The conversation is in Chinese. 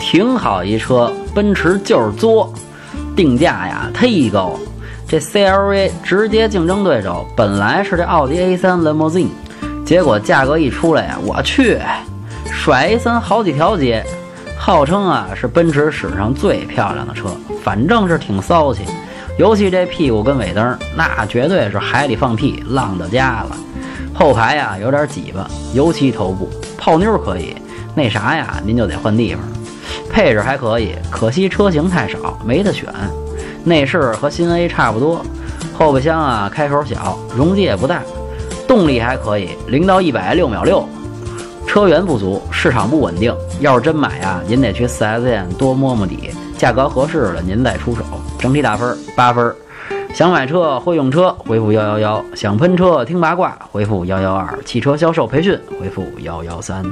挺好一车，奔驰就是作，定价呀忒高。这 CLV 直接竞争对手本来是这奥迪 A3 Limousine，结果价格一出来呀，我去，甩 A3 好几条街。号称啊是奔驰史上最漂亮的车，反正是挺骚气。尤其这屁股跟尾灯，那绝对是海里放屁，浪到家了。后排呀有点挤巴，尤其头部泡妞可以，那啥呀您就得换地方。配置还可以，可惜车型太少，没得选。内饰和新 A 差不多，后备箱啊开口小，容积也不大。动力还可以，零到一百六秒六。车源不足，市场不稳定。要是真买呀，您得去 4S 店多摸摸底，价格合适了您再出手。整体打分八分。想买车会用车，回复幺幺幺；想喷车听八卦，回复幺幺二；汽车销售培训，回复幺幺三。